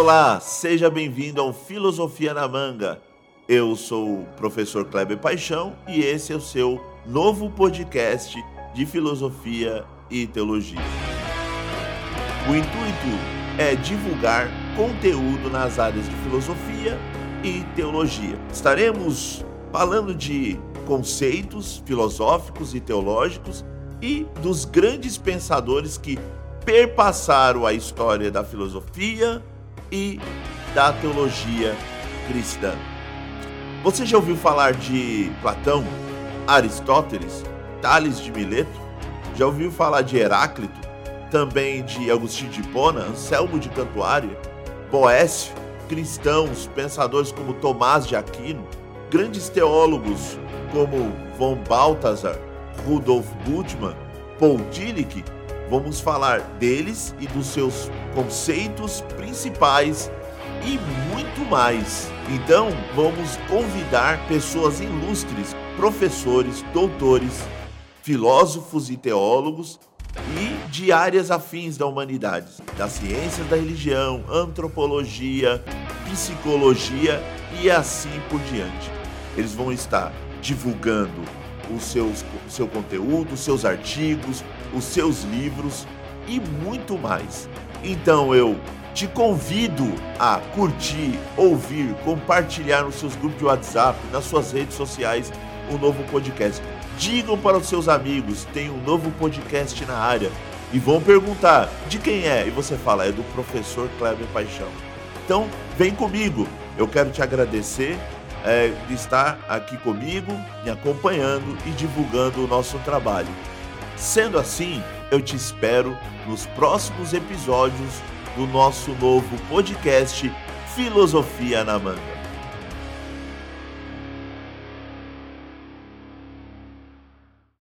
Olá, seja bem-vindo ao Filosofia na Manga. Eu sou o professor Kleber Paixão e esse é o seu novo podcast de filosofia e teologia. O intuito é divulgar conteúdo nas áreas de filosofia e teologia. Estaremos falando de conceitos filosóficos e teológicos e dos grandes pensadores que perpassaram a história da filosofia e da teologia cristã. Você já ouviu falar de Platão, Aristóteles, Tales de Mileto? Já ouviu falar de Heráclito? Também de Agostinho de Hipona, Anselmo de Cantuária, Boécio, cristãos, pensadores como Tomás de Aquino, grandes teólogos como von Balthasar, Rudolf Bultmann, Paul Tillich, vamos falar deles e dos seus conceitos principais e muito mais. Então, vamos convidar pessoas ilustres, professores, doutores, filósofos e teólogos e de áreas afins da humanidade, das ciências da religião, antropologia, psicologia e assim por diante. Eles vão estar divulgando os seus, o seu conteúdo, os seus artigos, os seus livros e muito mais. Então eu te convido a curtir, ouvir, compartilhar nos seus grupos de WhatsApp, nas suas redes sociais, o um novo podcast. Digam para os seus amigos, tem um novo podcast na área. E vão perguntar de quem é. E você fala, é do professor Kleber Paixão. Então, vem comigo. Eu quero te agradecer é, estar aqui comigo, me acompanhando e divulgando o nosso trabalho. Sendo assim, eu te espero nos próximos episódios do nosso novo podcast Filosofia na Manga.